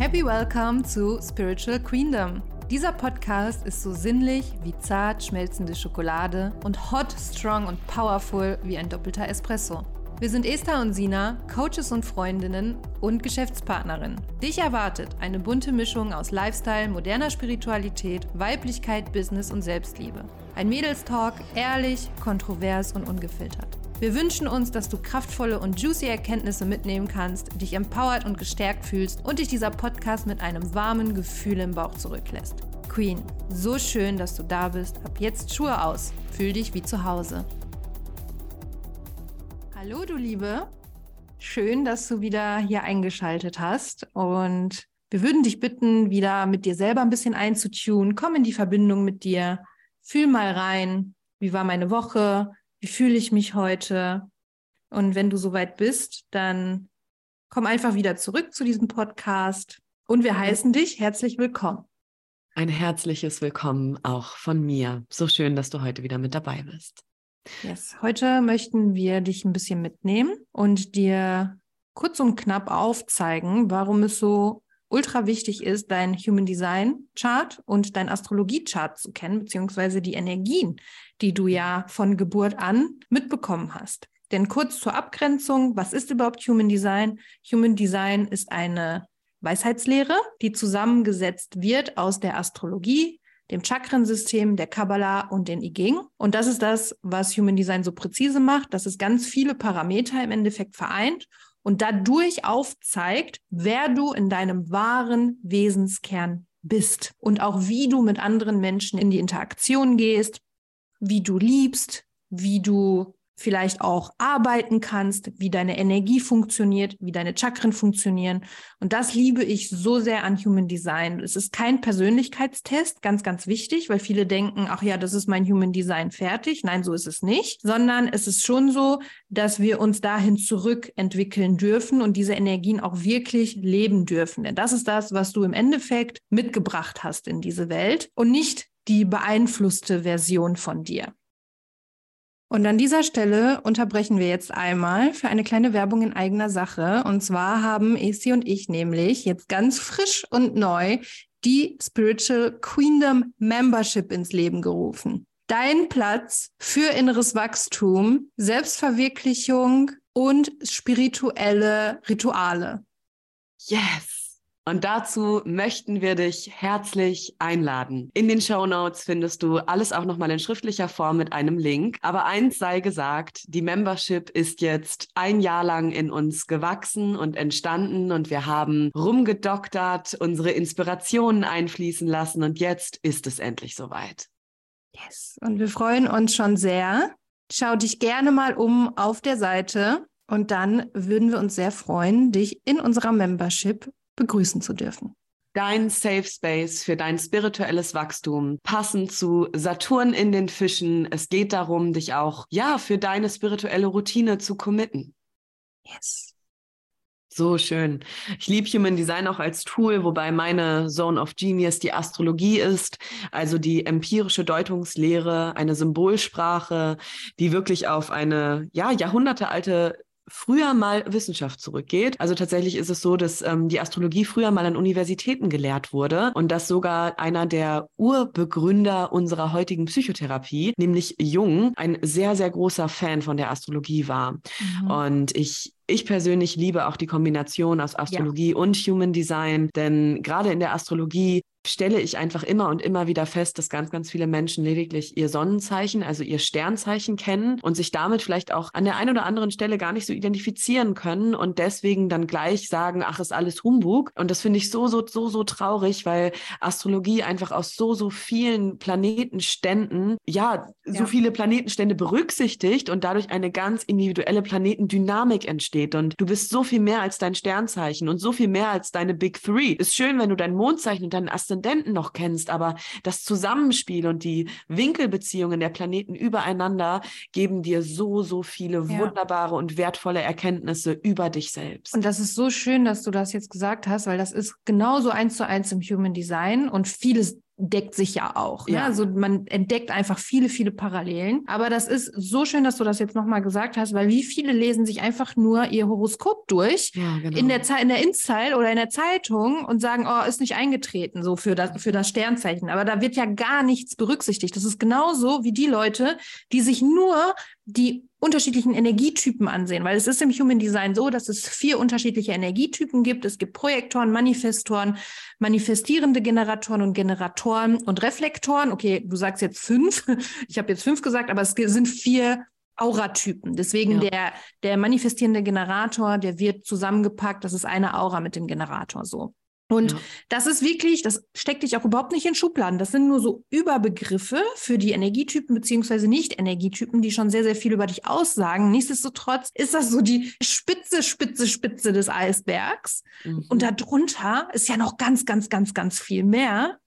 Happy Welcome zu Spiritual Queendom. Dieser Podcast ist so sinnlich wie zart schmelzende Schokolade und hot, strong und powerful wie ein doppelter Espresso. Wir sind Esther und Sina, Coaches und Freundinnen und Geschäftspartnerinnen. Dich erwartet eine bunte Mischung aus Lifestyle, moderner Spiritualität, Weiblichkeit, Business und Selbstliebe. Ein Mädelstalk, ehrlich, kontrovers und ungefiltert. Wir wünschen uns, dass du kraftvolle und juicy Erkenntnisse mitnehmen kannst, dich empowert und gestärkt fühlst und dich dieser Podcast mit einem warmen Gefühl im Bauch zurücklässt. Queen, so schön, dass du da bist. Ab jetzt Schuhe aus. Fühl dich wie zu Hause. Hallo, du Liebe. Schön, dass du wieder hier eingeschaltet hast. Und wir würden dich bitten, wieder mit dir selber ein bisschen einzutun. Komm in die Verbindung mit dir. Fühl mal rein. Wie war meine Woche? Wie fühle ich mich heute? Und wenn du soweit bist, dann komm einfach wieder zurück zu diesem Podcast. Und wir heißen dich herzlich willkommen. Ein herzliches Willkommen auch von mir. So schön, dass du heute wieder mit dabei bist. Yes. Heute möchten wir dich ein bisschen mitnehmen und dir kurz und knapp aufzeigen, warum es so ultra wichtig ist, dein Human Design Chart und dein Astrologie Chart zu kennen, beziehungsweise die Energien, die du ja von Geburt an mitbekommen hast. Denn kurz zur Abgrenzung, was ist überhaupt Human Design? Human Design ist eine Weisheitslehre, die zusammengesetzt wird aus der Astrologie, dem Chakrensystem, der Kabbalah und den I Ching. Und das ist das, was Human Design so präzise macht, dass es ganz viele Parameter im Endeffekt vereint und dadurch aufzeigt, wer du in deinem wahren Wesenskern bist und auch wie du mit anderen Menschen in die Interaktion gehst, wie du liebst, wie du vielleicht auch arbeiten kannst, wie deine Energie funktioniert, wie deine Chakren funktionieren. Und das liebe ich so sehr an Human Design. Es ist kein Persönlichkeitstest, ganz, ganz wichtig, weil viele denken, ach ja, das ist mein Human Design fertig. Nein, so ist es nicht, sondern es ist schon so, dass wir uns dahin zurückentwickeln dürfen und diese Energien auch wirklich leben dürfen. Denn das ist das, was du im Endeffekt mitgebracht hast in diese Welt und nicht die beeinflusste Version von dir. Und an dieser Stelle unterbrechen wir jetzt einmal für eine kleine Werbung in eigener Sache. Und zwar haben Esi und ich nämlich jetzt ganz frisch und neu die Spiritual Queendom Membership ins Leben gerufen. Dein Platz für inneres Wachstum, Selbstverwirklichung und spirituelle Rituale. Yes! Und dazu möchten wir dich herzlich einladen. In den Show Notes findest du alles auch nochmal in schriftlicher Form mit einem Link. Aber eins sei gesagt, die Membership ist jetzt ein Jahr lang in uns gewachsen und entstanden und wir haben rumgedoktert, unsere Inspirationen einfließen lassen und jetzt ist es endlich soweit. Yes. Und wir freuen uns schon sehr. Schau dich gerne mal um auf der Seite und dann würden wir uns sehr freuen, dich in unserer Membership begrüßen zu dürfen. Dein Safe Space für dein spirituelles Wachstum, passend zu Saturn in den Fischen. Es geht darum, dich auch, ja, für deine spirituelle Routine zu committen. Yes. So schön. Ich liebe Human Design auch als Tool, wobei meine Zone of Genius die Astrologie ist, also die empirische Deutungslehre, eine Symbolsprache, die wirklich auf eine ja jahrhundertealte früher mal Wissenschaft zurückgeht. Also tatsächlich ist es so, dass ähm, die Astrologie früher mal an Universitäten gelehrt wurde und dass sogar einer der Urbegründer unserer heutigen Psychotherapie, nämlich Jung, ein sehr, sehr großer Fan von der Astrologie war. Mhm. Und ich ich persönlich liebe auch die Kombination aus Astrologie ja. und Human Design, denn gerade in der Astrologie stelle ich einfach immer und immer wieder fest, dass ganz, ganz viele Menschen lediglich ihr Sonnenzeichen, also ihr Sternzeichen kennen und sich damit vielleicht auch an der einen oder anderen Stelle gar nicht so identifizieren können und deswegen dann gleich sagen, ach, ist alles Humbug. Und das finde ich so, so, so, so traurig, weil Astrologie einfach aus so, so vielen Planetenständen, ja, ja. so viele Planetenstände berücksichtigt und dadurch eine ganz individuelle Planetendynamik entsteht. Und du bist so viel mehr als dein Sternzeichen und so viel mehr als deine Big Three. Ist schön, wenn du dein Mondzeichen und deinen Aszendenten Aszendenten noch kennst, aber das Zusammenspiel und die Winkelbeziehungen der Planeten übereinander geben dir so, so viele ja. wunderbare und wertvolle Erkenntnisse über dich selbst. Und das ist so schön, dass du das jetzt gesagt hast, weil das ist genauso eins zu eins im Human Design und vieles deckt sich ja auch. Ne? Ja. Also man entdeckt einfach viele, viele Parallelen. Aber das ist so schön, dass du das jetzt nochmal gesagt hast, weil wie viele lesen sich einfach nur ihr Horoskop durch ja, genau. in der in der Instyle oder in der Zeitung und sagen, oh, ist nicht eingetreten, so für das, für das Sternzeichen. Aber da wird ja gar nichts berücksichtigt. Das ist genauso wie die Leute, die sich nur die unterschiedlichen Energietypen ansehen, weil es ist im Human Design so, dass es vier unterschiedliche Energietypen gibt. Es gibt Projektoren, Manifestoren, manifestierende Generatoren und Generatoren und Reflektoren. Okay, du sagst jetzt fünf. Ich habe jetzt fünf gesagt, aber es sind vier Auratypen. Deswegen ja. der, der manifestierende Generator, der wird zusammengepackt. Das ist eine Aura mit dem Generator so. Und ja. das ist wirklich, das steckt dich auch überhaupt nicht in Schubladen. Das sind nur so Überbegriffe für die Energietypen beziehungsweise Nicht-Energietypen, die schon sehr, sehr viel über dich aussagen. Nichtsdestotrotz ist das so die Spitze, Spitze, Spitze des Eisbergs. Mhm. Und darunter ist ja noch ganz, ganz, ganz, ganz viel mehr.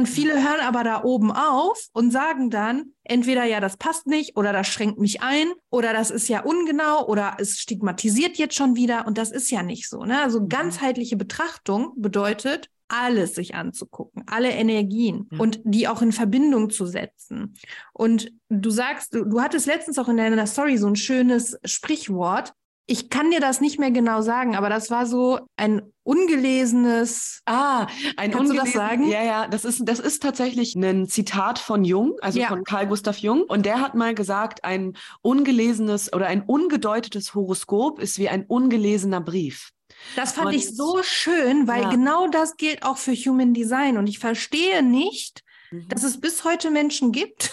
Und viele hören aber da oben auf und sagen dann, entweder ja, das passt nicht oder das schränkt mich ein oder das ist ja ungenau oder es stigmatisiert jetzt schon wieder und das ist ja nicht so. Ne? Also mhm. ganzheitliche Betrachtung bedeutet, alles sich anzugucken, alle Energien ja. und die auch in Verbindung zu setzen. Und du sagst, du, du hattest letztens auch in deiner Story so ein schönes Sprichwort, ich kann dir das nicht mehr genau sagen, aber das war so ein ungelesenes. Ah, ein Kannst du das sagen? Ja, ja, das ist, das ist tatsächlich ein Zitat von Jung, also ja. von Carl Gustav Jung. Und der hat mal gesagt, ein ungelesenes oder ein ungedeutetes Horoskop ist wie ein ungelesener Brief. Das fand und, ich so schön, weil ja. genau das gilt auch für Human Design. Und ich verstehe nicht, mhm. dass es bis heute Menschen gibt,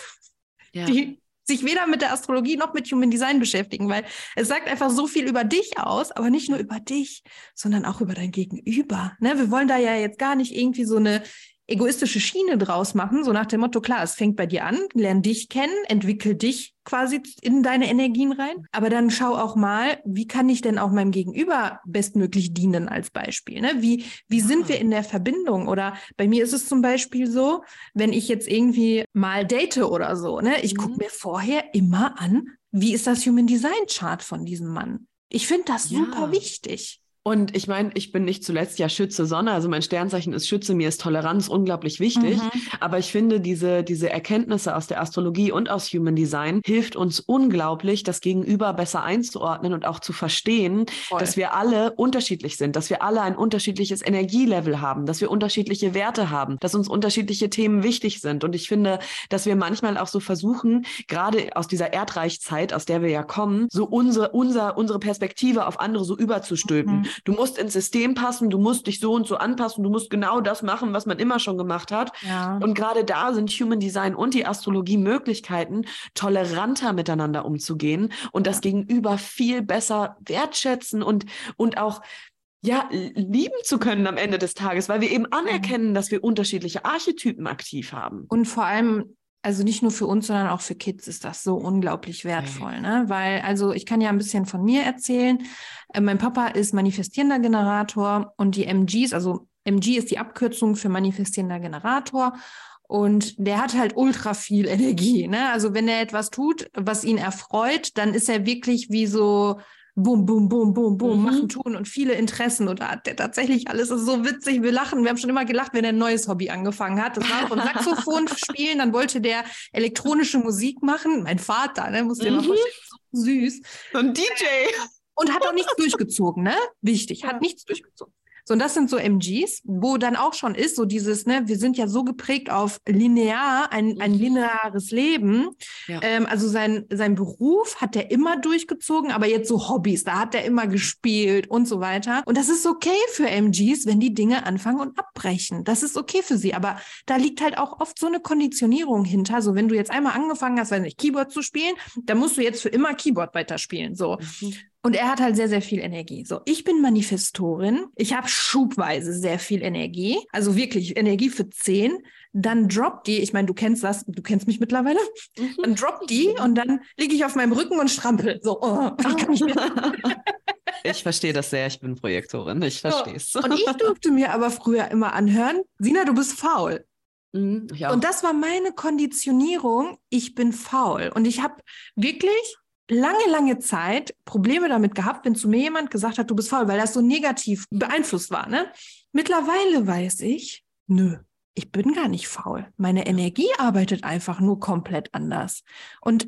ja. die sich weder mit der Astrologie noch mit Human Design beschäftigen, weil es sagt einfach so viel über dich aus, aber nicht nur über dich, sondern auch über dein Gegenüber. Ne? Wir wollen da ja jetzt gar nicht irgendwie so eine egoistische Schiene draus machen, so nach dem Motto, klar, es fängt bei dir an, lern dich kennen, entwickel dich quasi in deine Energien rein, aber dann schau auch mal, wie kann ich denn auch meinem Gegenüber bestmöglich dienen als Beispiel, ne? Wie, wie sind wir in der Verbindung? Oder bei mir ist es zum Beispiel so, wenn ich jetzt irgendwie mal date oder so, ne? Ich mhm. gucke mir vorher immer an, wie ist das Human Design Chart von diesem Mann? Ich finde das ja. super wichtig. Und ich meine, ich bin nicht zuletzt ja Schütze Sonne, also mein Sternzeichen ist Schütze, mir ist Toleranz unglaublich wichtig. Mhm. Aber ich finde, diese, diese Erkenntnisse aus der Astrologie und aus Human Design hilft uns unglaublich, das Gegenüber besser einzuordnen und auch zu verstehen, Voll. dass wir alle unterschiedlich sind, dass wir alle ein unterschiedliches Energielevel haben, dass wir unterschiedliche Werte haben, dass uns unterschiedliche Themen wichtig sind. Und ich finde, dass wir manchmal auch so versuchen, gerade aus dieser Erdreichzeit, aus der wir ja kommen, so unsere, unser, unsere Perspektive auf andere so überzustülpen. Mhm. Du musst ins System passen, du musst dich so und so anpassen, du musst genau das machen, was man immer schon gemacht hat. Ja. Und gerade da sind Human Design und die Astrologie Möglichkeiten, toleranter miteinander umzugehen und das Gegenüber viel besser wertschätzen und, und auch ja, lieben zu können am Ende des Tages, weil wir eben anerkennen, dass wir unterschiedliche Archetypen aktiv haben. Und vor allem also nicht nur für uns, sondern auch für Kids ist das so unglaublich wertvoll, ne? Weil, also ich kann ja ein bisschen von mir erzählen. Äh, mein Papa ist manifestierender Generator und die MGs, also MG ist die Abkürzung für manifestierender Generator. Und der hat halt ultra viel Energie. Ne? Also wenn er etwas tut, was ihn erfreut, dann ist er wirklich wie so boom, boom, boom, boom, boom, mhm. machen, tun und viele Interessen. Und da hat der tatsächlich alles ist so witzig. Wir lachen. Wir haben schon immer gelacht, wenn er ein neues Hobby angefangen hat. Das war von Saxophon spielen. Dann wollte der elektronische Musik machen. Mein Vater, ne, muss dir mhm. mal vorstellen, so süß. So ein DJ. Und hat auch nichts durchgezogen, ne? Wichtig, hat ja. nichts durchgezogen. So, und das sind so MGs, wo dann auch schon ist, so dieses, ne, wir sind ja so geprägt auf linear, ein, ein mhm. lineares Leben. Ja. Ähm, also sein, sein Beruf hat er immer durchgezogen, aber jetzt so Hobbys, da hat er immer gespielt und so weiter. Und das ist okay für MGs, wenn die Dinge anfangen und abbrechen. Das ist okay für sie. Aber da liegt halt auch oft so eine Konditionierung hinter. So, wenn du jetzt einmal angefangen hast, weiß nicht, Keyboard zu spielen, dann musst du jetzt für immer Keyboard weiterspielen. So. Mhm. Und er hat halt sehr, sehr viel Energie. So, ich bin Manifestorin. Ich habe schubweise sehr viel Energie. Also wirklich Energie für zehn. Dann droppt die, ich meine, du kennst das, du kennst mich mittlerweile. Mhm. Dann droppt die und dann liege ich auf meinem Rücken und strampel. So, oh, ich. Ich verstehe das sehr, ich bin Projektorin, ich verstehe es. So. Und ich durfte mir aber früher immer anhören, Sina, du bist faul. Mhm, und das war meine Konditionierung, ich bin faul. Und ich habe wirklich lange, lange Zeit Probleme damit gehabt, wenn zu mir jemand gesagt hat, du bist faul, weil das so negativ beeinflusst war. Ne? Mittlerweile weiß ich, nö, ich bin gar nicht faul. Meine Energie arbeitet einfach nur komplett anders. Und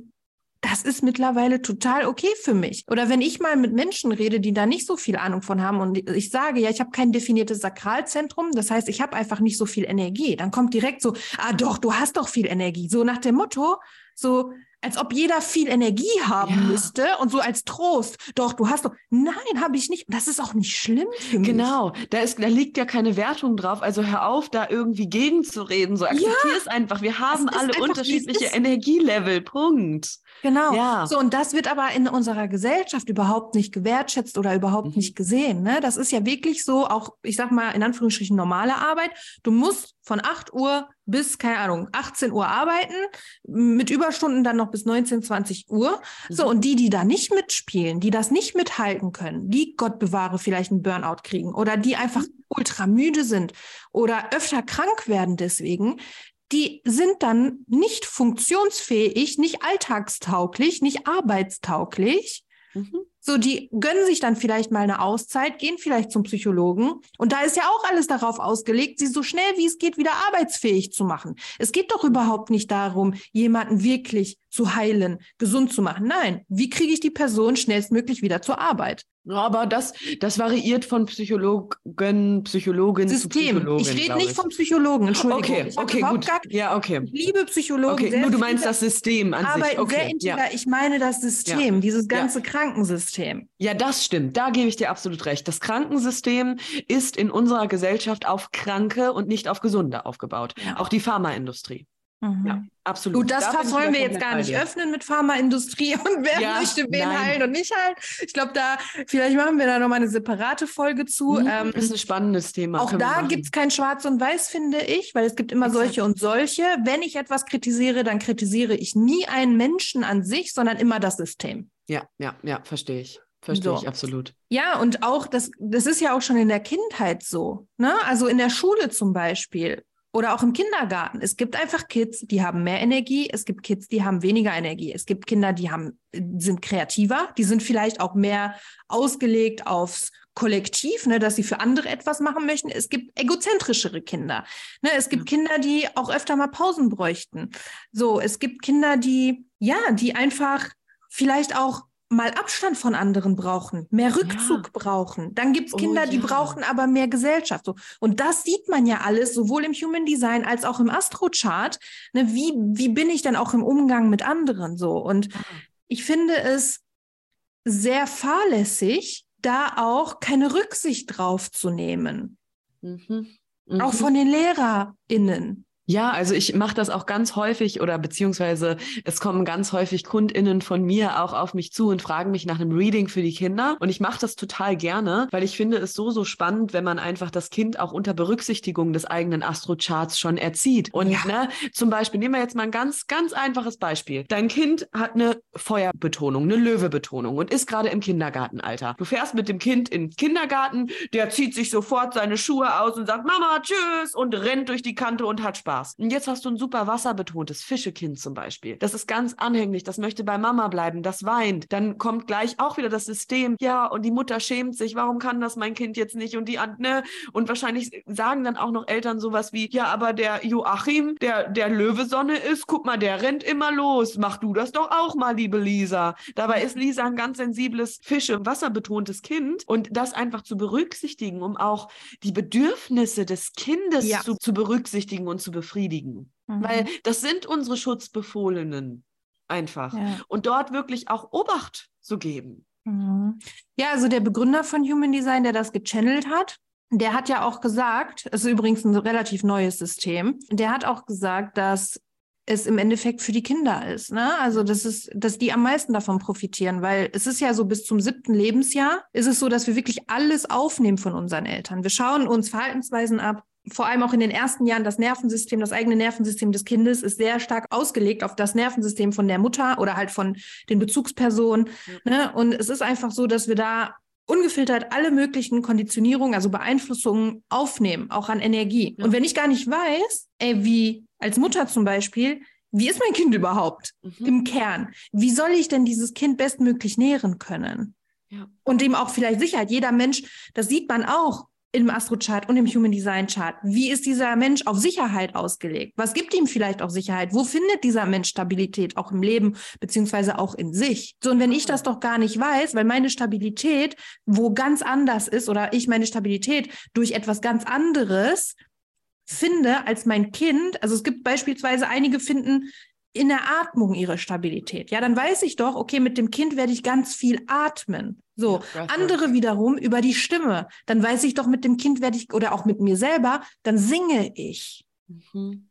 das ist mittlerweile total okay für mich. Oder wenn ich mal mit Menschen rede, die da nicht so viel Ahnung von haben und ich sage, ja, ich habe kein definiertes Sakralzentrum, das heißt, ich habe einfach nicht so viel Energie, dann kommt direkt so, ah doch, du hast doch viel Energie. So nach dem Motto, so, als ob jeder viel Energie haben ja. müsste und so als Trost. Doch, du hast doch. Nein, habe ich nicht. Das ist auch nicht schlimm für mich. Genau, da, ist, da liegt ja keine Wertung drauf. Also hör auf, da irgendwie gegenzureden. So akzeptier ja. es einfach. Wir haben alle einfach, unterschiedliche Energielevel. Punkt. Genau. Ja. So, und das wird aber in unserer Gesellschaft überhaupt nicht gewertschätzt oder überhaupt mhm. nicht gesehen. Ne? Das ist ja wirklich so, auch, ich sag mal, in Anführungsstrichen normale Arbeit. Du musst von 8 Uhr bis, keine Ahnung, 18 Uhr arbeiten, mit Überstunden dann noch bis 19, 20 Uhr. Mhm. So, und die, die da nicht mitspielen, die das nicht mithalten können, die, Gott bewahre, vielleicht einen Burnout kriegen oder die einfach mhm. ultra müde sind oder öfter krank werden deswegen, die sind dann nicht funktionsfähig, nicht alltagstauglich, nicht arbeitstauglich. Mhm. So, die gönnen sich dann vielleicht mal eine Auszeit, gehen vielleicht zum Psychologen. Und da ist ja auch alles darauf ausgelegt, sie so schnell wie es geht wieder arbeitsfähig zu machen. Es geht doch überhaupt nicht darum, jemanden wirklich zu heilen, gesund zu machen. Nein, wie kriege ich die Person schnellstmöglich wieder zur Arbeit? Aber das, das variiert von Psychologen, Psychologin System. zu Psychologin. Ich rede nicht vom Psychologen, Entschuldigung. Okay, ich okay, gut. Gar, ja, okay. Ich liebe Psychologen. Okay, nur du meinst das System an aber sich. Okay, sehr integer. Ja. Ich meine das System, ja. dieses ganze ja. Krankensystem. Ja, das stimmt. Da gebe ich dir absolut recht. Das Krankensystem ist in unserer Gesellschaft auf Kranke und nicht auf Gesunde aufgebaut. Auch die Pharmaindustrie. Mhm. Ja, absolut. Gut, das da wollen wir jetzt gar nicht öffnen mit Pharmaindustrie und wer ja, möchte wen nein. heilen und nicht heilen. Ich glaube, da, vielleicht machen wir da nochmal eine separate Folge zu. Mhm, ähm, ist ein spannendes Thema. Auch da gibt es kein Schwarz und Weiß, finde ich, weil es gibt immer Exakt. solche und solche. Wenn ich etwas kritisiere, dann kritisiere ich nie einen Menschen an sich, sondern immer das System. Ja, ja, ja, verstehe ich. Verstehe so. ich absolut. Ja, und auch das, das ist ja auch schon in der Kindheit so. Ne? Also in der Schule zum Beispiel oder auch im Kindergarten. Es gibt einfach Kids, die haben mehr Energie. Es gibt Kids, die haben weniger Energie. Es gibt Kinder, die haben, sind kreativer. Die sind vielleicht auch mehr ausgelegt aufs Kollektiv, ne, dass sie für andere etwas machen möchten. Es gibt egozentrischere Kinder. Ne, es gibt. Kinder, die auch öfter mal Pausen bräuchten. So, es gibt Kinder, die, ja, die einfach vielleicht auch mal Abstand von anderen brauchen, mehr Rückzug ja. brauchen. Dann gibt es oh Kinder, oh, ja. die brauchen aber mehr Gesellschaft. So. Und das sieht man ja alles, sowohl im Human Design als auch im Astrochart. Ne, wie, wie bin ich denn auch im Umgang mit anderen so? Und ich finde es sehr fahrlässig, da auch keine Rücksicht drauf zu nehmen. Mhm. Mhm. Auch von den LehrerInnen. Ja, also ich mache das auch ganz häufig oder beziehungsweise es kommen ganz häufig KundInnen von mir auch auf mich zu und fragen mich nach einem Reading für die Kinder. Und ich mache das total gerne, weil ich finde es so, so spannend, wenn man einfach das Kind auch unter Berücksichtigung des eigenen Astrocharts schon erzieht. Und ja. ne, zum Beispiel, nehmen wir jetzt mal ein ganz, ganz einfaches Beispiel. Dein Kind hat eine Feuerbetonung, eine Löwebetonung und ist gerade im Kindergartenalter. Du fährst mit dem Kind in den Kindergarten, der zieht sich sofort seine Schuhe aus und sagt, Mama, tschüss und rennt durch die Kante und hat Spaß. Spaß. Und jetzt hast du ein super wasserbetontes Fischekind zum Beispiel. Das ist ganz anhänglich, das möchte bei Mama bleiben, das weint. Dann kommt gleich auch wieder das System, ja, und die Mutter schämt sich, warum kann das mein Kind jetzt nicht? Und die, ne? Und wahrscheinlich sagen dann auch noch Eltern sowas wie, ja, aber der Joachim, der, der Löwesonne ist, guck mal, der rennt immer los. Mach du das doch auch mal, liebe Lisa. Dabei ist Lisa ein ganz sensibles Fische, wasserbetontes Kind. Und das einfach zu berücksichtigen, um auch die Bedürfnisse des Kindes ja. zu, zu berücksichtigen und zu befriedigen befriedigen. Mhm. Weil das sind unsere Schutzbefohlenen einfach. Ja. Und dort wirklich auch Obacht zu geben. Mhm. Ja, also der Begründer von Human Design, der das gechannelt hat, der hat ja auch gesagt, es ist übrigens ein relativ neues System, der hat auch gesagt, dass es im Endeffekt für die Kinder ist. Ne? Also das ist, dass die am meisten davon profitieren, weil es ist ja so, bis zum siebten Lebensjahr ist es so, dass wir wirklich alles aufnehmen von unseren Eltern. Wir schauen uns Verhaltensweisen ab, vor allem auch in den ersten Jahren das Nervensystem, das eigene Nervensystem des Kindes ist sehr stark ausgelegt auf das Nervensystem von der Mutter oder halt von den Bezugspersonen. Ja. Ne? Und es ist einfach so, dass wir da ungefiltert alle möglichen Konditionierungen, also Beeinflussungen aufnehmen, auch an Energie. Ja. Und wenn ich gar nicht weiß, ey, wie als Mutter zum Beispiel, wie ist mein Kind überhaupt mhm. im Kern? Wie soll ich denn dieses Kind bestmöglich nähren können? Ja. Und dem auch vielleicht Sicherheit. Jeder Mensch, das sieht man auch, im Astro-Chart und im Human Design Chart. Wie ist dieser Mensch auf Sicherheit ausgelegt? Was gibt ihm vielleicht auch Sicherheit? Wo findet dieser Mensch Stabilität auch im Leben beziehungsweise auch in sich? So, und wenn ich das doch gar nicht weiß, weil meine Stabilität wo ganz anders ist oder ich meine Stabilität durch etwas ganz anderes finde als mein Kind, also es gibt beispielsweise einige finden in der Atmung ihre Stabilität. Ja, dann weiß ich doch, okay, mit dem Kind werde ich ganz viel atmen. So, andere wiederum über die Stimme. Dann weiß ich doch, mit dem Kind werde ich, oder auch mit mir selber, dann singe ich. Mhm.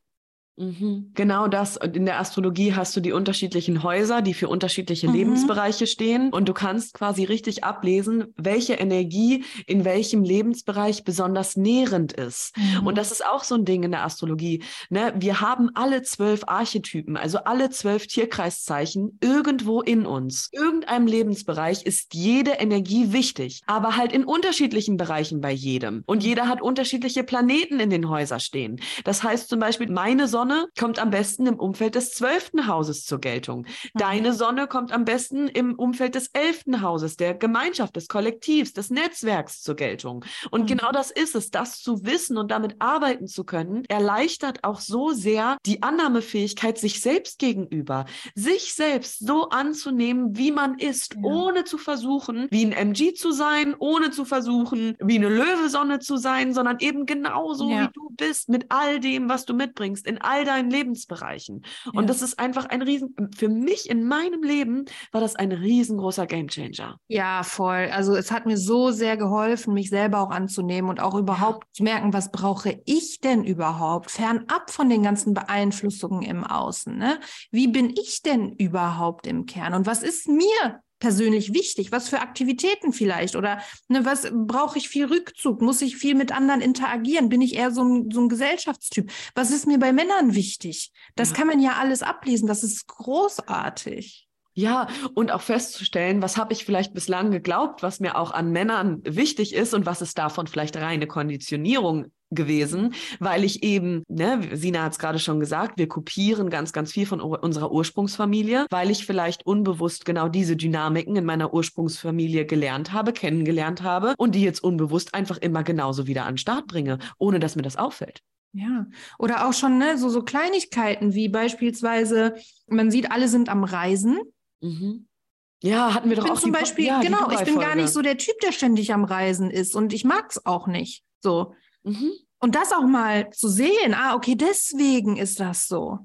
Mhm. Genau das. Und in der Astrologie hast du die unterschiedlichen Häuser, die für unterschiedliche mhm. Lebensbereiche stehen. Und du kannst quasi richtig ablesen, welche Energie in welchem Lebensbereich besonders nährend ist. Mhm. Und das ist auch so ein Ding in der Astrologie. Ne? Wir haben alle zwölf Archetypen, also alle zwölf Tierkreiszeichen irgendwo in uns. Irgendeinem Lebensbereich ist jede Energie wichtig, aber halt in unterschiedlichen Bereichen bei jedem. Und jeder hat unterschiedliche Planeten in den Häusern stehen. Das heißt zum Beispiel, meine Sonne Sonne kommt am besten im Umfeld des zwölften Hauses zur Geltung. Mhm. Deine Sonne kommt am besten im Umfeld des elften Hauses, der Gemeinschaft, des Kollektivs, des Netzwerks zur Geltung. Und mhm. genau das ist es, das zu wissen und damit arbeiten zu können, erleichtert auch so sehr die Annahmefähigkeit sich selbst gegenüber, sich selbst so anzunehmen, wie man ist, ja. ohne zu versuchen, wie ein MG zu sein, ohne zu versuchen, wie eine Löwesonne zu sein, sondern eben genauso, ja. wie du bist, mit all dem, was du mitbringst, in all all deinen Lebensbereichen. Und ja. das ist einfach ein Riesen, für mich in meinem Leben war das ein riesengroßer Gamechanger. Ja, voll. Also es hat mir so sehr geholfen, mich selber auch anzunehmen und auch überhaupt zu merken, was brauche ich denn überhaupt, fernab von den ganzen Beeinflussungen im Außen. Ne? Wie bin ich denn überhaupt im Kern? Und was ist mir persönlich wichtig? Was für Aktivitäten vielleicht? Oder ne, was brauche ich viel Rückzug? Muss ich viel mit anderen interagieren? Bin ich eher so ein, so ein Gesellschaftstyp? Was ist mir bei Männern wichtig? Das ja. kann man ja alles ablesen. Das ist großartig. Ja, und auch festzustellen, was habe ich vielleicht bislang geglaubt, was mir auch an Männern wichtig ist und was ist davon vielleicht reine Konditionierung gewesen, weil ich eben, ne, Sina hat es gerade schon gesagt, wir kopieren ganz, ganz viel von unserer Ursprungsfamilie, weil ich vielleicht unbewusst genau diese Dynamiken in meiner Ursprungsfamilie gelernt habe, kennengelernt habe und die jetzt unbewusst einfach immer genauso wieder an den Start bringe, ohne dass mir das auffällt. Ja, oder auch schon ne, so, so Kleinigkeiten wie beispielsweise, man sieht, alle sind am Reisen. Mhm. Ja, hatten wir doch ich bin auch zum Beispiel, ja, genau, ich bin gar nicht so der Typ, der ständig am Reisen ist und ich mag es auch nicht. So. Mhm. Und das auch mal zu sehen, ah, okay, deswegen ist das so.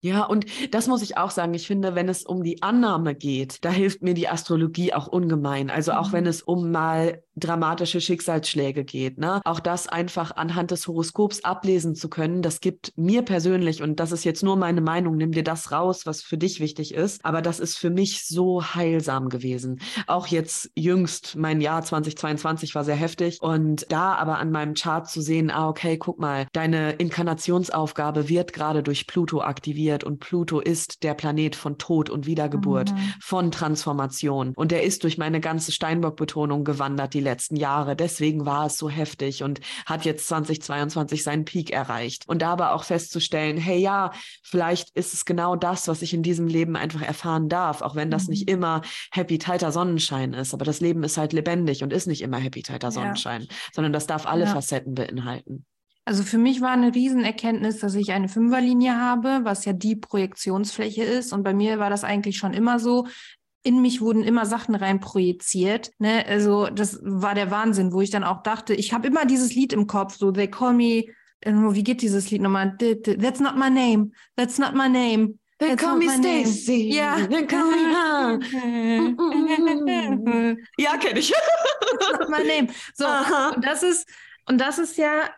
Ja, und das muss ich auch sagen. Ich finde, wenn es um die Annahme geht, da hilft mir die Astrologie auch ungemein. Also auch mhm. wenn es um mal dramatische Schicksalsschläge geht, ne? Auch das einfach anhand des Horoskops ablesen zu können, das gibt mir persönlich, und das ist jetzt nur meine Meinung, nimm dir das raus, was für dich wichtig ist. Aber das ist für mich so heilsam gewesen. Auch jetzt jüngst, mein Jahr 2022 war sehr heftig. Und da aber an meinem Chart zu sehen, ah, okay, guck mal, deine Inkarnationsaufgabe wird gerade durch Pluto aktiviert und Pluto ist der Planet von Tod und Wiedergeburt, mhm. von Transformation. Und er ist durch meine ganze Steinbock-Betonung gewandert die letzten Jahre. Deswegen war es so heftig und hat jetzt 2022 seinen Peak erreicht. Und da aber auch festzustellen, hey ja, vielleicht ist es genau das, was ich in diesem Leben einfach erfahren darf, auch wenn das mhm. nicht immer happy, tighter Sonnenschein ist. Aber das Leben ist halt lebendig und ist nicht immer happy, tighter Sonnenschein, ja. sondern das darf alle ja. Facetten beinhalten. Also für mich war eine Riesenerkenntnis, dass ich eine Fünferlinie habe, was ja die Projektionsfläche ist. Und bei mir war das eigentlich schon immer so. In mich wurden immer Sachen rein projiziert. Ne? Also das war der Wahnsinn, wo ich dann auch dachte, ich habe immer dieses Lied im Kopf, so They Call Me, wie geht dieses Lied nochmal? That's not my name, that's not my name. They That's call me Stacy. Ja. They call me Ja, kenne ich. That's not my name. So, Aha. und das ist, und das ist ja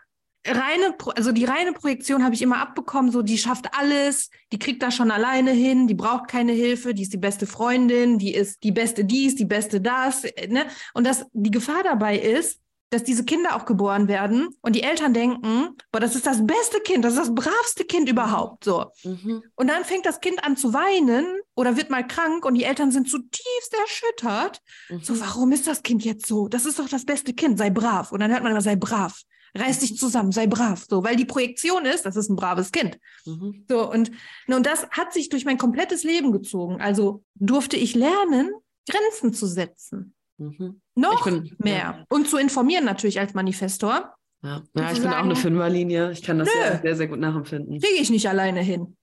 reine, also die reine Projektion habe ich immer abbekommen, so die schafft alles, die kriegt das schon alleine hin, die braucht keine Hilfe, die ist die beste Freundin, die ist die beste dies, die beste das, ne? Und das, die Gefahr dabei ist, dass diese Kinder auch geboren werden und die Eltern denken, boah, das ist das beste Kind, das ist das bravste Kind überhaupt, so. Mhm. Und dann fängt das Kind an zu weinen oder wird mal krank und die Eltern sind zutiefst erschüttert. Mhm. So, warum ist das Kind jetzt so? Das ist doch das beste Kind, sei brav. Und dann hört man immer, sei brav reiß dich zusammen, sei brav, so, weil die Projektion ist, das ist ein braves Kind. Mhm. So, und, und das hat sich durch mein komplettes Leben gezogen. Also durfte ich lernen, Grenzen zu setzen. Mhm. Noch bin, mehr. Ja. Und zu informieren natürlich als Manifestor. Ja, ja ich bin auch eine Fünferlinie. Ich kann das sehr, sehr, sehr gut nachempfinden. Kriege ich nicht alleine hin.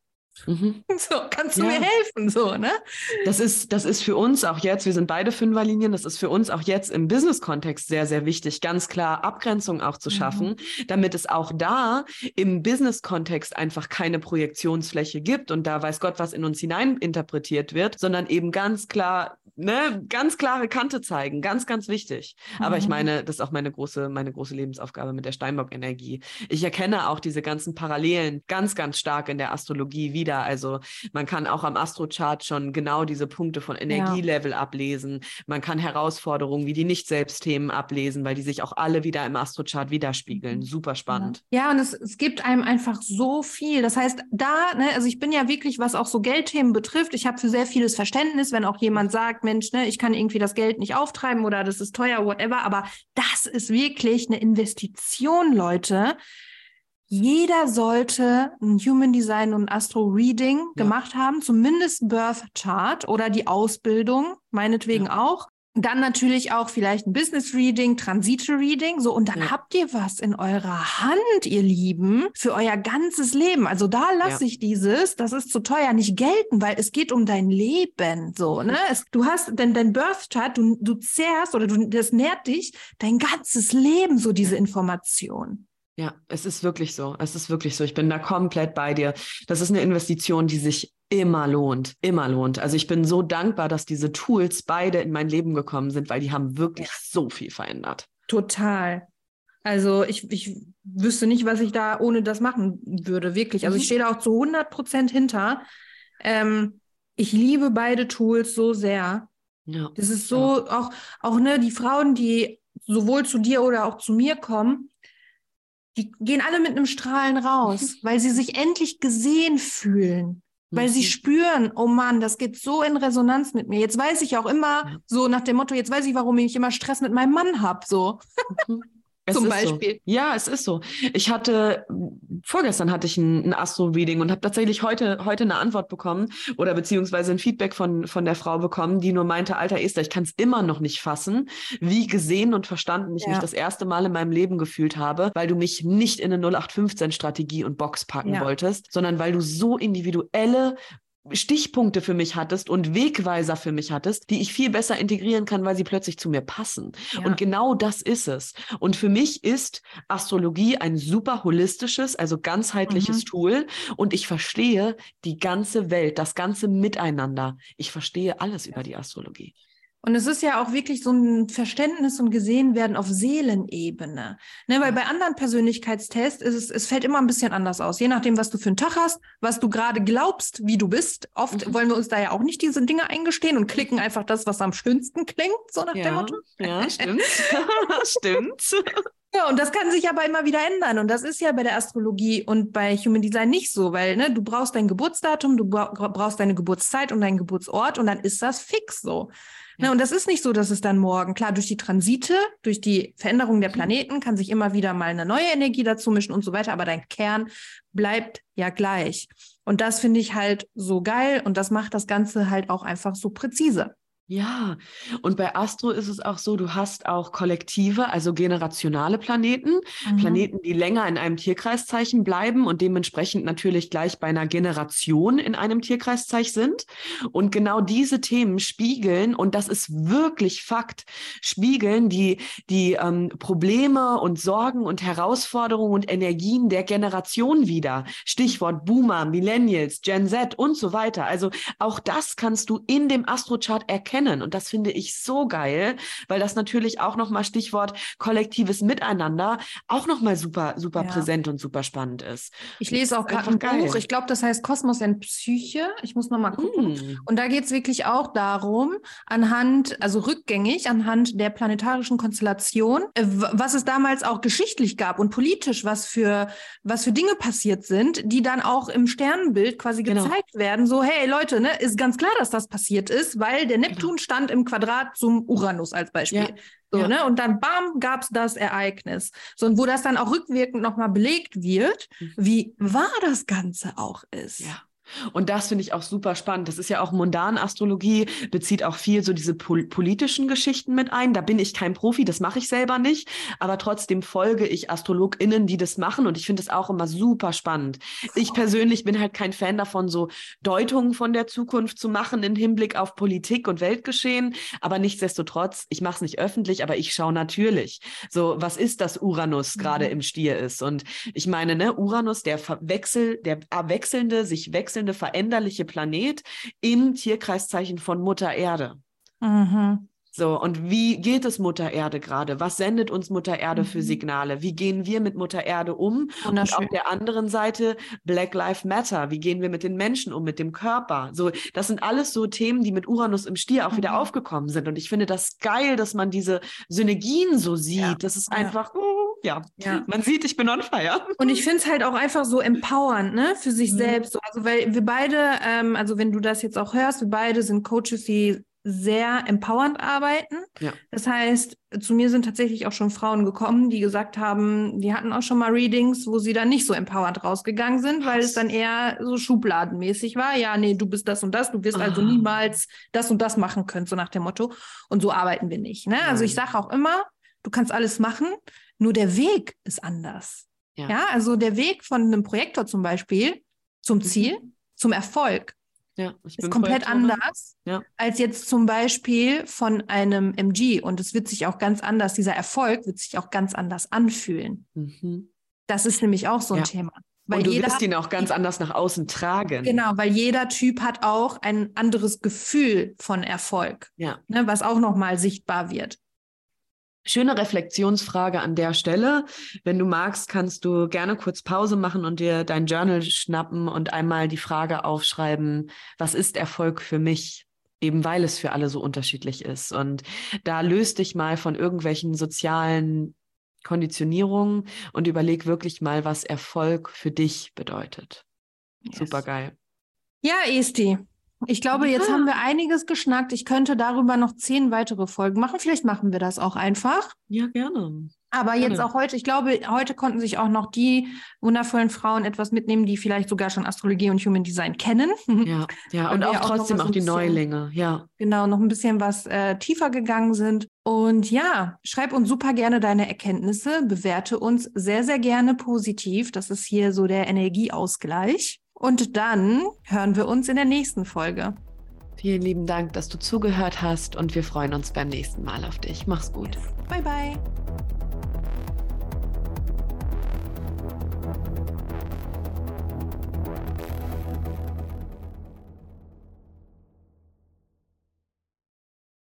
Mhm. So, kannst du ja. mir helfen? So, ne? Das ist, das ist für uns auch jetzt, wir sind beide Fünferlinien, das ist für uns auch jetzt im Business-Kontext sehr, sehr wichtig, ganz klar Abgrenzung auch zu schaffen, mhm. damit es auch da im Business-Kontext einfach keine Projektionsfläche gibt und da weiß Gott, was in uns hinein interpretiert wird, sondern eben ganz klar ne, ganz klare Kante zeigen, ganz, ganz wichtig. Aber ich mhm. meine, das ist auch meine große, meine große Lebensaufgabe mit der Steinbock-Energie. Ich erkenne auch diese ganzen Parallelen ganz, ganz stark in der Astrologie wieder. Also man kann auch am Astrochart schon genau diese Punkte von Energielevel ja. ablesen. Man kann Herausforderungen wie die Nicht-Selbst-Themen ablesen, weil die sich auch alle wieder im Astrochart widerspiegeln. Mhm. Super spannend. Ja, und es, es gibt einem einfach so viel. Das heißt, da, ne, also ich bin ja wirklich, was auch so Geldthemen betrifft, ich habe für sehr vieles Verständnis, wenn auch jemand sagt, Mensch, ne, ich kann irgendwie das Geld nicht auftreiben oder das ist teuer, whatever. Aber das ist wirklich eine Investition, Leute. Jeder sollte ein Human Design und Astro Reading ja. gemacht haben, zumindest Birth Chart oder die Ausbildung, meinetwegen ja. auch. Dann natürlich auch vielleicht ein Business Reading, Transite Reading, so und dann ja. habt ihr was in eurer Hand, ihr Lieben, für euer ganzes Leben. Also da lasse ja. ich dieses, das ist zu teuer, nicht gelten, weil es geht um dein Leben, so ne. Es, du hast denn dein Birth Chart, du, du zehrst oder du, das nährt dich dein ganzes Leben so diese Information. Ja, es ist wirklich so. Es ist wirklich so. Ich bin da komplett bei dir. Das ist eine Investition, die sich immer lohnt, immer lohnt. Also ich bin so dankbar, dass diese Tools beide in mein Leben gekommen sind, weil die haben wirklich so viel verändert. Total. Also ich, ich wüsste nicht, was ich da ohne das machen würde, wirklich. Also ich mhm. stehe da auch zu 100 Prozent hinter. Ähm, ich liebe beide Tools so sehr. Ja. Das ist so, ja. auch, auch ne, die Frauen, die sowohl zu dir oder auch zu mir kommen, die gehen alle mit einem Strahlen raus, weil sie sich endlich gesehen fühlen. Weil sie mhm. spüren, oh Mann, das geht so in Resonanz mit mir. Jetzt weiß ich auch immer, so nach dem Motto, jetzt weiß ich, warum ich immer Stress mit meinem Mann habe. So. Es Zum Beispiel. So. Ja, es ist so. Ich hatte, vorgestern hatte ich ein, ein Astro-Reading und habe tatsächlich heute, heute eine Antwort bekommen oder beziehungsweise ein Feedback von, von der Frau bekommen, die nur meinte, alter Esther, ich kann es immer noch nicht fassen, wie gesehen und verstanden ich ja. mich das erste Mal in meinem Leben gefühlt habe, weil du mich nicht in eine 0815-Strategie und Box packen ja. wolltest, sondern weil du so individuelle Stichpunkte für mich hattest und Wegweiser für mich hattest, die ich viel besser integrieren kann, weil sie plötzlich zu mir passen. Ja. Und genau das ist es. Und für mich ist Astrologie ein super holistisches, also ganzheitliches mhm. Tool. Und ich verstehe die ganze Welt, das ganze Miteinander. Ich verstehe alles über die Astrologie. Und es ist ja auch wirklich so ein Verständnis und gesehen werden auf Seelenebene. Ne, weil bei anderen Persönlichkeitstests ist es, es fällt immer ein bisschen anders aus. Je nachdem, was du für einen Tag hast, was du gerade glaubst, wie du bist. Oft mhm. wollen wir uns da ja auch nicht diese Dinge eingestehen und klicken einfach das, was am schönsten klingt, so nach ja, dem Motto. Ja, stimmt. stimmt. Ja, und das kann sich aber immer wieder ändern. Und das ist ja bei der Astrologie und bei Human Design nicht so, weil ne, du brauchst dein Geburtsdatum, du brauchst deine Geburtszeit und deinen Geburtsort und dann ist das fix so. Ja. Ne, und das ist nicht so, dass es dann morgen, klar, durch die Transite, durch die Veränderung der mhm. Planeten kann sich immer wieder mal eine neue Energie dazu mischen und so weiter, aber dein Kern bleibt ja gleich. Und das finde ich halt so geil und das macht das Ganze halt auch einfach so präzise. Ja, und bei Astro ist es auch so, du hast auch kollektive, also generationale Planeten, mhm. Planeten, die länger in einem Tierkreiszeichen bleiben und dementsprechend natürlich gleich bei einer Generation in einem Tierkreiszeichen sind. Und genau diese Themen spiegeln, und das ist wirklich Fakt, spiegeln die, die ähm, Probleme und Sorgen und Herausforderungen und Energien der Generation wieder. Stichwort Boomer, Millennials, Gen Z und so weiter. Also auch das kannst du in dem Astrochart erkennen kennen. Und das finde ich so geil, weil das natürlich auch nochmal Stichwort kollektives Miteinander auch nochmal super, super ja. präsent und super spannend ist. Ich lese auch gerade ein geil. Buch, ich glaube, das heißt Kosmos in Psyche. Ich muss nochmal gucken. Mm. Und da geht es wirklich auch darum, anhand, also rückgängig, anhand der planetarischen Konstellation, äh, was es damals auch geschichtlich gab und politisch, was für, was für Dinge passiert sind, die dann auch im Sternenbild quasi genau. gezeigt werden. So, hey Leute, ne, ist ganz klar, dass das passiert ist, weil der Neptun Stand im Quadrat zum Uranus als Beispiel. Ja. So, ja. ne? Und dann bam, gab es das Ereignis. So, und wo das dann auch rückwirkend nochmal belegt wird, mhm. wie wahr das Ganze auch ist. Ja. Und das finde ich auch super spannend. Das ist ja auch Mundanastrologie, bezieht auch viel so diese pol politischen Geschichten mit ein. Da bin ich kein Profi, das mache ich selber nicht, aber trotzdem folge ich AstrologInnen, die das machen und ich finde es auch immer super spannend. Ich persönlich bin halt kein Fan davon, so Deutungen von der Zukunft zu machen im Hinblick auf Politik und Weltgeschehen, aber nichtsdestotrotz, ich mache es nicht öffentlich, aber ich schaue natürlich. So, was ist das Uranus gerade mhm. im Stier ist? Und ich meine, ne, Uranus, der Wechsel, der wechselnde, sich wechselnde wechselnde, veränderliche Planet im Tierkreiszeichen von Mutter Erde. Mhm. So, und wie geht es Mutter Erde gerade? Was sendet uns Mutter Erde mhm. für Signale? Wie gehen wir mit Mutter Erde um? Und auf der anderen Seite Black Lives Matter. Wie gehen wir mit den Menschen um, mit dem Körper? So, das sind alles so Themen, die mit Uranus im Stier auch mhm. wieder aufgekommen sind. Und ich finde das geil, dass man diese Synergien so sieht. Ja. Das ist einfach, ja. Uh, ja. ja. man sieht, ich bin on fire. Und ich finde es halt auch einfach so empowernd, ne, für sich mhm. selbst. Also, weil wir beide, ähm, also wenn du das jetzt auch hörst, wir beide sind Coaches, die sehr empowernd arbeiten. Ja. Das heißt, zu mir sind tatsächlich auch schon Frauen gekommen, die gesagt haben, die hatten auch schon mal Readings, wo sie dann nicht so empowernd rausgegangen sind, weil es dann eher so schubladenmäßig war. Ja, nee, du bist das und das, du wirst also ah. also niemals das und das machen können, so nach dem Motto. Und so arbeiten wir nicht. Ne? Also ich sage auch immer, du kannst alles machen, nur der Weg ist anders. Ja. ja, also der Weg von einem Projektor zum Beispiel zum mhm. Ziel, mhm. zum Erfolg, ja, ist komplett anders ja. als jetzt zum Beispiel von einem MG. Und es wird sich auch ganz anders, dieser Erfolg wird sich auch ganz anders anfühlen. Mhm. Das ist nämlich auch so ein ja. Thema. Weil und du jeder, wirst ihn auch ganz anders nach außen tragen. Genau, weil jeder Typ hat auch ein anderes Gefühl von Erfolg, ja. ne, was auch nochmal sichtbar wird. Schöne Reflexionsfrage an der Stelle. Wenn du magst, kannst du gerne kurz Pause machen und dir dein Journal schnappen und einmal die Frage aufschreiben, was ist Erfolg für mich? Eben weil es für alle so unterschiedlich ist. Und da löst dich mal von irgendwelchen sozialen Konditionierungen und überleg wirklich mal, was Erfolg für dich bedeutet. Yes. Super geil. Ja, Esti, ich glaube, jetzt haben wir einiges geschnackt. Ich könnte darüber noch zehn weitere Folgen machen. Vielleicht machen wir das auch einfach. Ja, gerne. Aber gerne. jetzt auch heute, ich glaube, heute konnten sich auch noch die wundervollen Frauen etwas mitnehmen, die vielleicht sogar schon Astrologie und Human Design kennen. Ja, ja, und auch trotzdem auch, auch die bisschen, Neulinge, ja. Genau, noch ein bisschen was äh, tiefer gegangen sind. Und ja, schreib uns super gerne deine Erkenntnisse, bewerte uns sehr, sehr gerne positiv. Das ist hier so der Energieausgleich. Und dann hören wir uns in der nächsten Folge. Vielen lieben Dank, dass du zugehört hast und wir freuen uns beim nächsten Mal auf dich. Mach's gut. Bye, bye.